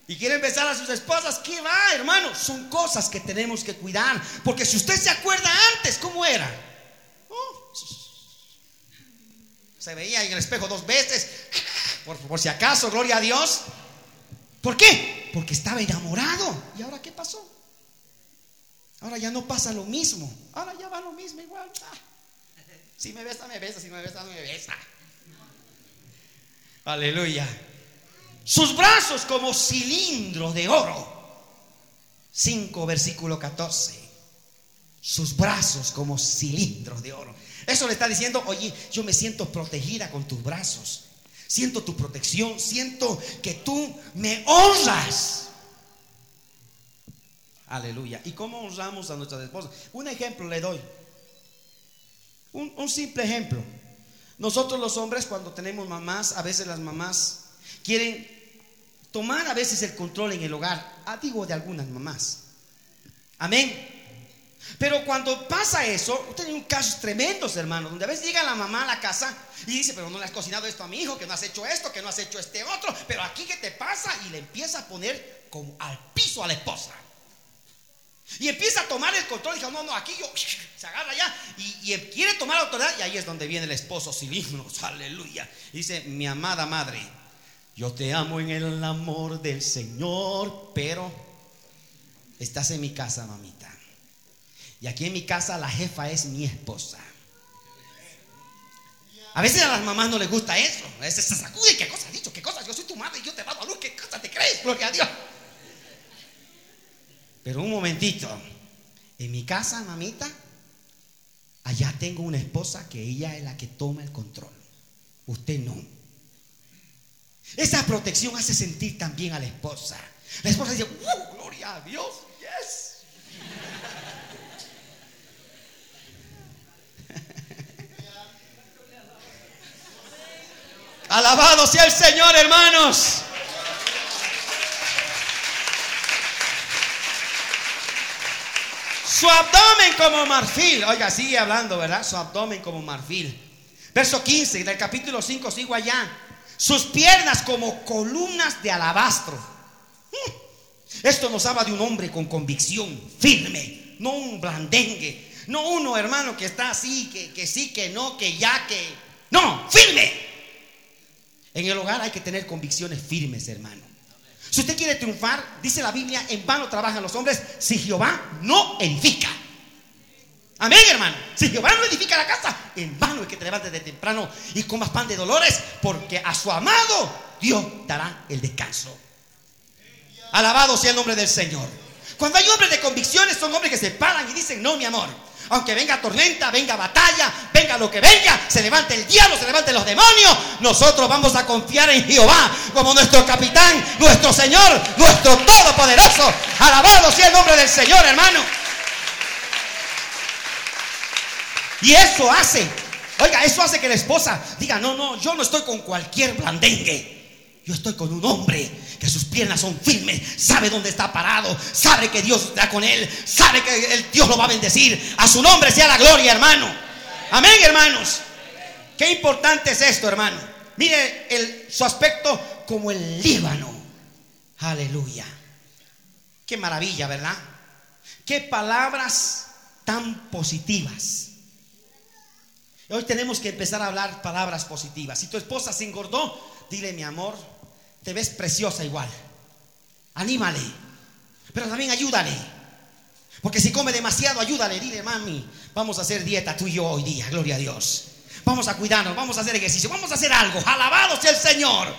Y quieren besar a sus esposas. ¿Qué va, hermano? Son cosas que tenemos que cuidar. Porque si usted se acuerda antes, ¿cómo era? Oh, se veía en el espejo dos veces. Por, si acaso, gloria a Dios. ¿Por qué? Porque estaba enamorado. ¿Y ahora qué pasó? Ahora ya no pasa lo mismo. Ahora ya va lo mismo igual. Ah, si me besa, me besa. Si me besa, no me besa. Aleluya sus brazos como cilindros de oro. 5 versículo 14. Sus brazos como cilindros de oro. Eso le está diciendo, oye, yo me siento protegida con tus brazos. Siento tu protección, siento que tú me honras. Aleluya. ¿Y cómo honramos a nuestras esposas? Un ejemplo le doy. Un, un simple ejemplo. Nosotros los hombres cuando tenemos mamás, a veces las mamás quieren tomar a veces el control en el hogar, ah, digo de algunas mamás. Amén. Pero cuando pasa eso, usted tiene un casos tremendos, hermano, donde a veces llega la mamá a la casa y dice, pero no le has cocinado esto a mi hijo, que no has hecho esto, que no has hecho este otro, pero aquí qué te pasa y le empieza a poner como al piso a la esposa. Y empieza a tomar el control y dice, no, no, aquí yo, (laughs) se agarra ya y, quiere tomar la autoridad y ahí es donde viene el esposo cilindros, (laughs) aleluya. dice, mi amada madre, yo te amo en el amor del Señor, pero estás en mi casa, mamita. Y aquí en mi casa la jefa es mi esposa. A veces a las mamás no les gusta eso. A veces se sacude. ¿Qué cosa has dicho? ¿Qué cosa? Yo soy tu madre y yo te mando a luz. ¿Qué cosa te crees? A Dios. Pero un momentito. En mi casa, mamita, allá tengo una esposa que ella es la que toma el control. Usted no. Esa protección hace sentir también a la esposa. La esposa dice, ¡Uh, gloria a Dios! ¡Yes! (laughs) Alabado sea el Señor, hermanos. Su abdomen como marfil. Oiga, sigue hablando, ¿verdad? Su abdomen como marfil. Verso 15 del capítulo 5, sigo allá sus piernas como columnas de alabastro. Esto nos habla de un hombre con convicción, firme, no un blandengue, no uno hermano que está así, que, que sí, que no, que ya, que... No, firme. En el hogar hay que tener convicciones firmes, hermano. Si usted quiere triunfar, dice la Biblia, en vano trabajan los hombres si Jehová no edifica. Amén, hermano. Si Jehová no edifica la casa, en vano es que te levantes de temprano y comas pan de dolores, porque a su amado Dios dará el descanso. Alabado sea el nombre del Señor. Cuando hay hombres de convicciones, son hombres que se paran y dicen, no, mi amor, Aunque venga tormenta, venga batalla, venga lo que venga, se levante el diablo, se levante los demonios, nosotros vamos a confiar en Jehová como nuestro capitán, nuestro Señor, nuestro Todopoderoso. Alabado sea el nombre del Señor, hermano. Y eso hace, oiga, eso hace que la esposa diga, no, no, yo no estoy con cualquier blandengue. Yo estoy con un hombre que sus piernas son firmes, sabe dónde está parado, sabe que Dios está con él, sabe que el Dios lo va a bendecir. A su nombre sea la gloria, hermano. Amén, hermanos. Qué importante es esto, hermano. Mire el, su aspecto como el Líbano. Aleluya. Qué maravilla, ¿verdad? Qué palabras tan positivas. Hoy tenemos que empezar a hablar palabras positivas. Si tu esposa se engordó, dile mi amor, te ves preciosa igual. Anímale. Pero también ayúdale. Porque si come demasiado, ayúdale. Dile, mami, vamos a hacer dieta tú y yo hoy día. Gloria a Dios. Vamos a cuidarnos, vamos a hacer ejercicio, vamos a hacer algo. Alabado sea el Señor.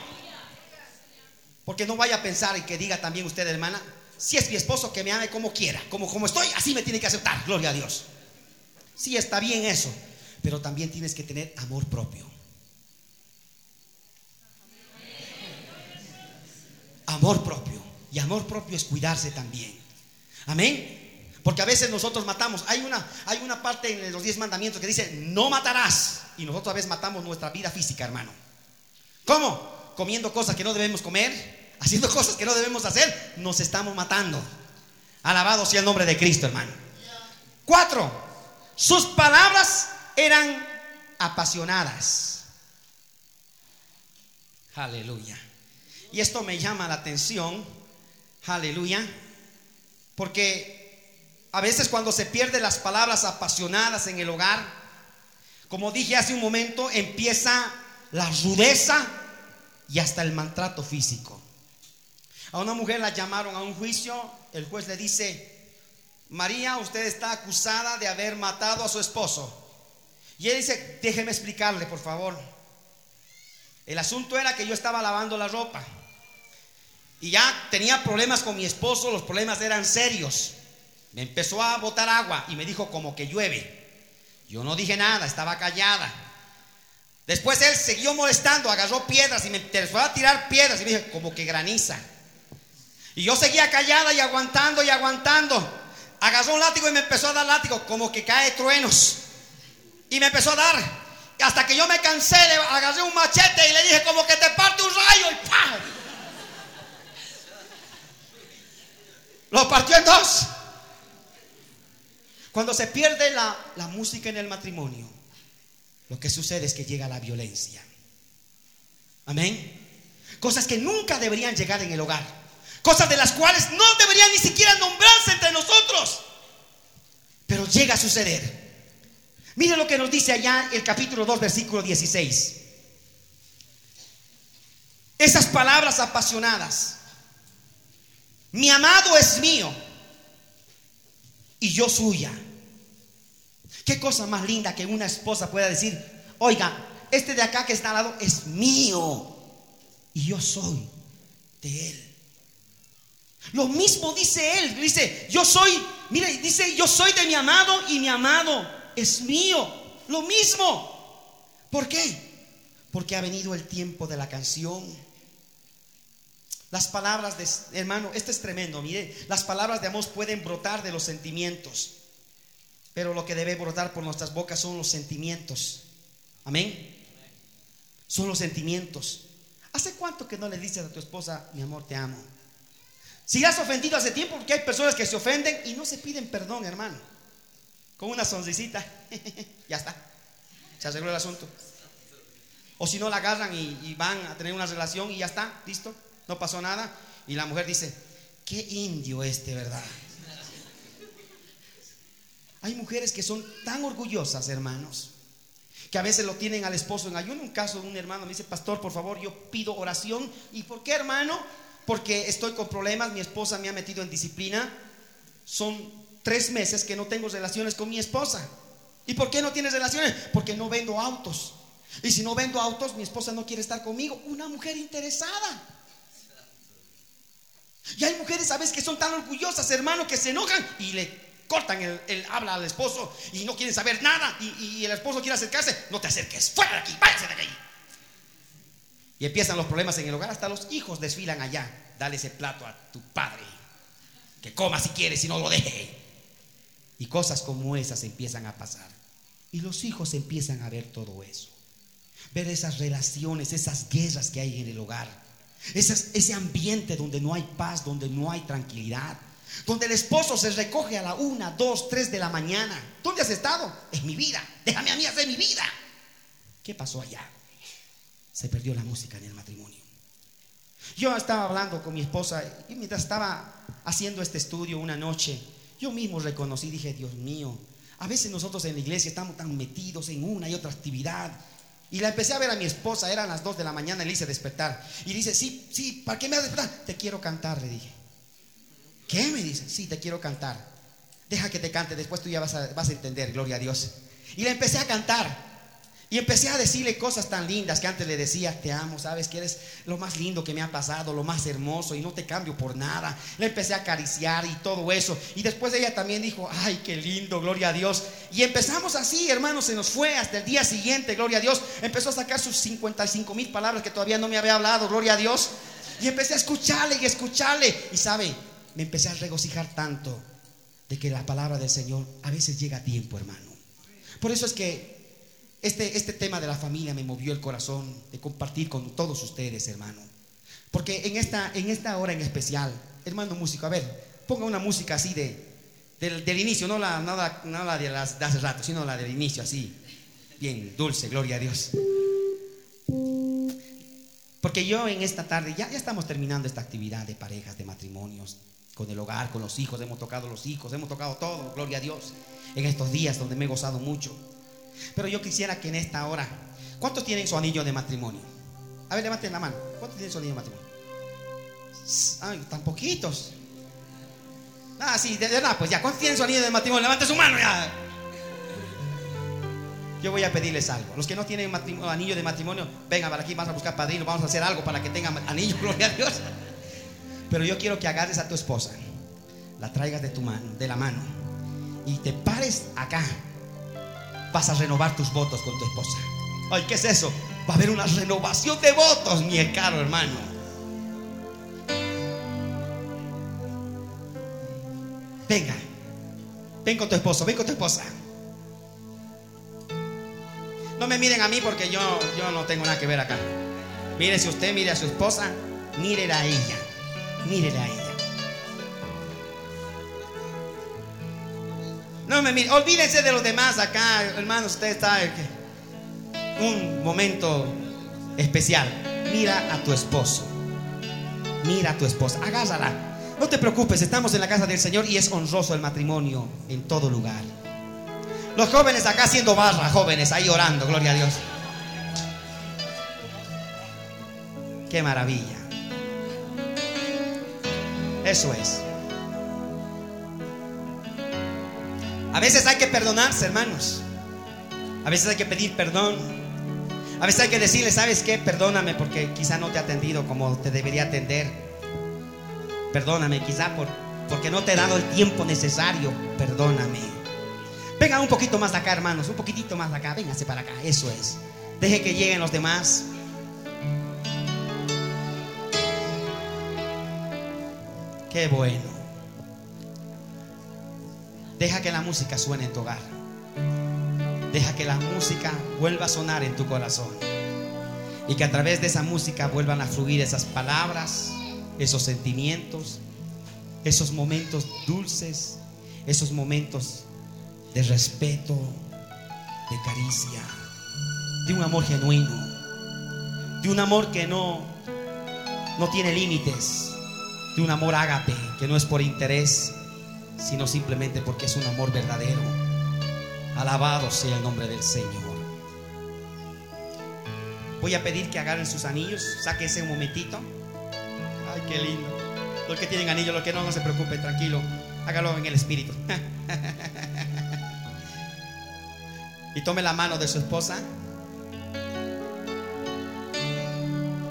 Porque no vaya a pensar y que diga también usted, hermana, si es mi esposo, que me ame como quiera. Como, como estoy, así me tiene que aceptar. Gloria a Dios. Sí, está bien eso pero también tienes que tener amor propio. Amor propio. Y amor propio es cuidarse también. Amén. Porque a veces nosotros matamos. Hay una, hay una parte en los diez mandamientos que dice, no matarás. Y nosotros a veces matamos nuestra vida física, hermano. ¿Cómo? Comiendo cosas que no debemos comer, haciendo (laughs) cosas que no debemos hacer, nos estamos matando. Alabado sea el nombre de Cristo, hermano. Cuatro, sus palabras eran apasionadas. Aleluya. Y esto me llama la atención, aleluya, porque a veces cuando se pierden las palabras apasionadas en el hogar, como dije hace un momento, empieza la rudeza y hasta el maltrato físico. A una mujer la llamaron a un juicio, el juez le dice, María, usted está acusada de haber matado a su esposo. Y él dice, déjeme explicarle, por favor. El asunto era que yo estaba lavando la ropa. Y ya tenía problemas con mi esposo, los problemas eran serios. Me empezó a botar agua y me dijo como que llueve. Yo no dije nada, estaba callada. Después él siguió molestando, agarró piedras y me empezó a tirar piedras y me dijo como que graniza. Y yo seguía callada y aguantando y aguantando. Agarró un látigo y me empezó a dar látigo como que cae truenos. Y me empezó a dar. Hasta que yo me cansé, le agarré un machete y le dije como que te parte un rayo y ¡pam! Lo partió en dos. Cuando se pierde la, la música en el matrimonio, lo que sucede es que llega la violencia. Amén. Cosas que nunca deberían llegar en el hogar. Cosas de las cuales no deberían ni siquiera nombrarse entre nosotros. Pero llega a suceder. Mire lo que nos dice allá el capítulo 2, versículo 16. Esas palabras apasionadas. Mi amado es mío y yo suya. Qué cosa más linda que una esposa pueda decir, oiga, este de acá que está al lado es mío y yo soy de él. Lo mismo dice él, dice, yo soy, mire, dice, yo soy de mi amado y mi amado es mío. Lo mismo. ¿Por qué? Porque ha venido el tiempo de la canción. Las palabras de, hermano, esto es tremendo, mire, las palabras de amor pueden brotar de los sentimientos, pero lo que debe brotar por nuestras bocas son los sentimientos. Amén. Son los sentimientos. ¿Hace cuánto que no le dices a tu esposa, mi amor, te amo? Si has ofendido hace tiempo, porque hay personas que se ofenden y no se piden perdón, hermano con una sonrisita, (laughs) ya está, se arregló el asunto. O si no la agarran y, van a tener una relación y ya está, listo, no pasó nada. Y la mujer dice, qué indio este, ¿verdad? Hay mujeres que son tan orgullosas, hermanos, que a veces lo tienen al esposo en ayuno. Un caso de un hermano me dice, pastor, por favor, yo pido oración. ¿Y por qué, hermano? Porque estoy con problemas, mi esposa me ha metido en disciplina. Son tres meses que no tengo relaciones con mi esposa. ¿Y por qué no tienes relaciones? Porque no vendo autos. Y si no vendo autos, mi esposa no quiere estar conmigo. Una mujer interesada. Y hay mujeres, ¿sabes? Que son tan orgullosas, hermano, que se enojan y le cortan el, habla al esposo y no quieren saber nada y, el esposo quiere acercarse, no te acerques, fuera de aquí, váyase de aquí. Y empiezan los problemas en el hogar, hasta los hijos desfilan allá. Dale ese plato a tu padre, que coma si quiere, si no lo deje. Y cosas como esas empiezan a pasar. Y los hijos empiezan a ver todo eso. Ver esas relaciones, esas guerras que hay en el hogar. ese ambiente donde no hay paz, donde no hay tranquilidad. Donde el esposo se recoge a la una, dos, tres de la mañana. ¿Dónde has estado? En mi vida. Déjame a mí hacer mi vida. ¿Qué pasó allá? Se perdió la música en el matrimonio. Yo estaba hablando con mi esposa y mientras estaba haciendo este estudio una noche, yo mismo reconocí, dije, Dios mío, a veces nosotros en la iglesia estamos tan metidos en una y otra actividad. Y la empecé a ver a mi esposa, eran las dos de la mañana, le hice despertar. Y dice, sí, sí, ¿para qué me has despertar? Te quiero cantar, le dije. ¿Qué? Me dice, sí, te quiero cantar. Deja que te cante, después tú ya vas a, vas a entender, gloria a Dios. Y le empecé a cantar. Y empecé a decirle cosas tan lindas que antes le decía, te amo, sabes que eres lo más lindo que me ha pasado, lo más hermoso y no te cambio por nada. Le empecé a acariciar y todo eso. Y después ella también dijo, ay, qué lindo, gloria a Dios. Y empezamos así, hermano, se nos fue hasta el día siguiente, gloria a Dios. Empezó a sacar sus 55 mil palabras que todavía no me había hablado, gloria a Dios. Y empecé a escucharle y escucharle. Y sabe, me empecé a regocijar tanto de que la palabra del Señor a veces llega a tiempo, hermano. Por eso es que este, este tema de la familia me movió el corazón de compartir con todos ustedes, hermano. Porque en esta, en esta hora en especial, hermano músico, a ver, ponga una música así de, del, inicio, no la, no la, de, las, de hace rato, sino la del inicio, así, bien dulce, gloria a Dios. Porque yo en esta tarde, ya, ya estamos terminando esta actividad de parejas, de matrimonios, con el hogar, con los hijos, hemos tocado los hijos, hemos tocado todo, gloria a Dios, en estos días donde me he gozado mucho. Pero yo quisiera que en esta hora, ¿cuántos tienen su anillo de matrimonio? A ver, levanten la mano. ¿Cuántos tienen su anillo de matrimonio? Ay, tan poquitos. Ah, sí, de verdad, pues ya, ¿cuántos tienen su anillo de matrimonio? Levanten su mano ya. Yo voy a pedirles algo. Los que no tienen anillo de matrimonio, vengan para aquí, vamos a buscar padrino, vamos a hacer algo para que tengan anillo, (laughs) gloria a Dios. Pero yo quiero que agarres a tu esposa, la traigas de tu mano, de la mano, y te pares acá. Vas a renovar tus votos con tu esposa. Ay, ¿qué es eso? Va a haber una renovación de votos, mi hermano. Venga, ven con tu esposo, ven con tu esposa. No me miren a mí porque yo, yo no tengo nada que ver acá. Mire si usted mire a su esposa, mire a ella. Mírele a ella. No me mire, olvídense de los demás acá, hermanos, usted está un momento especial. Mira a tu esposo. Mira a tu esposa, agárrala. No te preocupes, estamos en la casa del Señor y es honroso el matrimonio en todo lugar. Los jóvenes acá haciendo barra, jóvenes ahí orando, gloria a Dios. Qué maravilla. Eso es. A veces hay que perdonarse, hermanos. A veces hay que pedir perdón. A veces hay que decirle, ¿sabes qué? Perdóname porque quizá no te he atendido como te debería atender. Perdóname, quizá por, porque no te he dado el tiempo necesario. Perdóname. Venga un poquito más de acá, hermanos. Un poquitito más de acá. Véngase para acá. Eso es. Deje que lleguen los demás. Qué bueno. Deja que la música suene en tu hogar. Deja que la música vuelva a sonar en tu corazón. Y que a través de esa música vuelvan a fluir esas palabras, esos sentimientos, esos momentos dulces, esos momentos de respeto, de caricia, de un amor genuino, de un amor que no, no tiene límites, de un amor ágape, que no es por interés, sino simplemente porque es un amor verdadero. Alabado sea el nombre del Señor. Voy a pedir que agarren sus anillos, sáquense un momentito. Ay, qué lindo. Los que tienen anillos, los que no, no se preocupen, tranquilo. Hágalo en el espíritu. (laughs) y tome la mano de su esposa.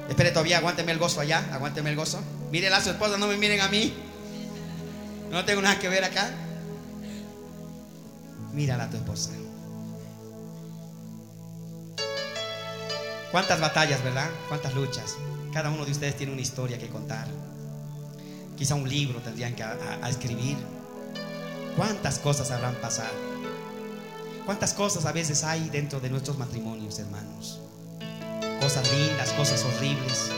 Espere todavía, aguánteme el gozo allá, aguánteme el gozo. Mírenla a su esposa, no me miren a mí. No tengo nada que ver acá. Mírala a tu esposa. Cuántas batallas, ¿verdad? Cuántas luchas. Cada uno de ustedes tiene una historia que contar. Quizá un libro tendrían que escribir. ¿Cuántas cosas habrán pasado? ¿Cuántas cosas a veces hay dentro de nuestros matrimonios, hermanos? Cosas lindas, cosas horribles.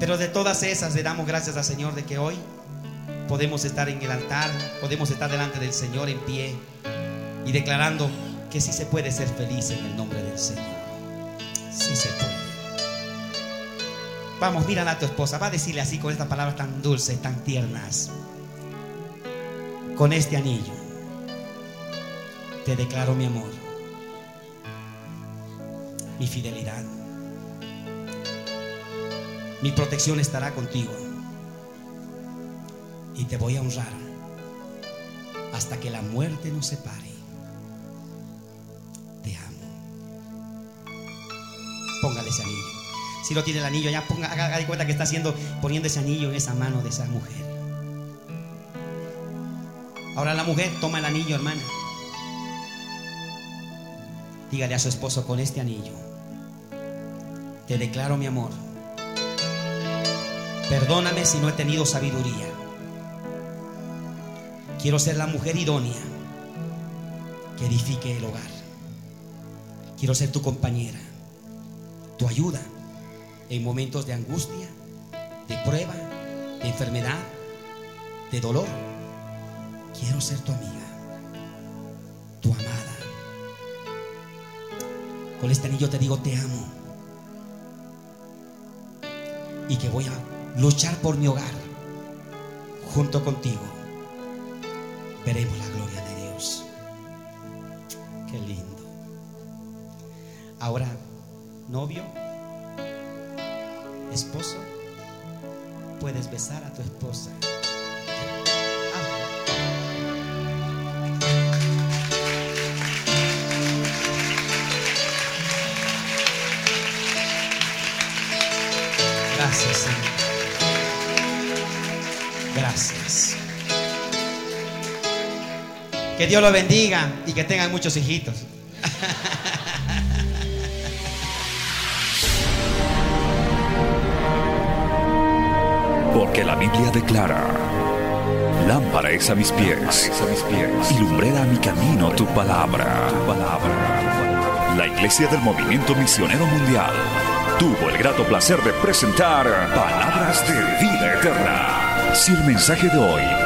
Pero de todas esas le damos gracias al Señor de que hoy podemos estar en el altar, podemos estar delante del Señor en pie y declarando que sí se puede ser feliz en el nombre del Señor. Sí se puede. Vamos, mira a tu esposa, va a decirle así con estas palabras tan dulces, tan tiernas. Con este anillo te declaro mi amor, mi fidelidad. Mi protección estará contigo y te voy a honrar hasta que la muerte nos separe. Te amo. Póngale ese anillo. Si no tiene el anillo, ya ponga, haga, de cuenta que está haciendo, poniendo ese anillo en esa mano de esa mujer. Ahora la mujer toma el anillo, hermana. Dígale a su esposo con este anillo. Te declaro mi amor. Perdóname si no he tenido sabiduría. Quiero ser la mujer idónea que edifique el hogar. Quiero ser tu compañera, tu ayuda en momentos de angustia, de prueba, de enfermedad, de dolor. Quiero ser tu amiga, tu amada. Con este anillo te digo te amo y que voy a luchar por mi hogar junto contigo veremos la gloria de Dios. Qué lindo. Ahora, novio, esposo, puedes besar a tu esposa. Que Dios lo bendiga y que tengan muchos hijitos. Porque la Biblia declara, lámpara es a mis pies, a mis pies y lumbrera a mi camino tu palabra. tu palabra. La Iglesia del Movimiento Misionero Mundial tuvo el grato placer de presentar Palabras de Vida Eterna. Si el mensaje de hoy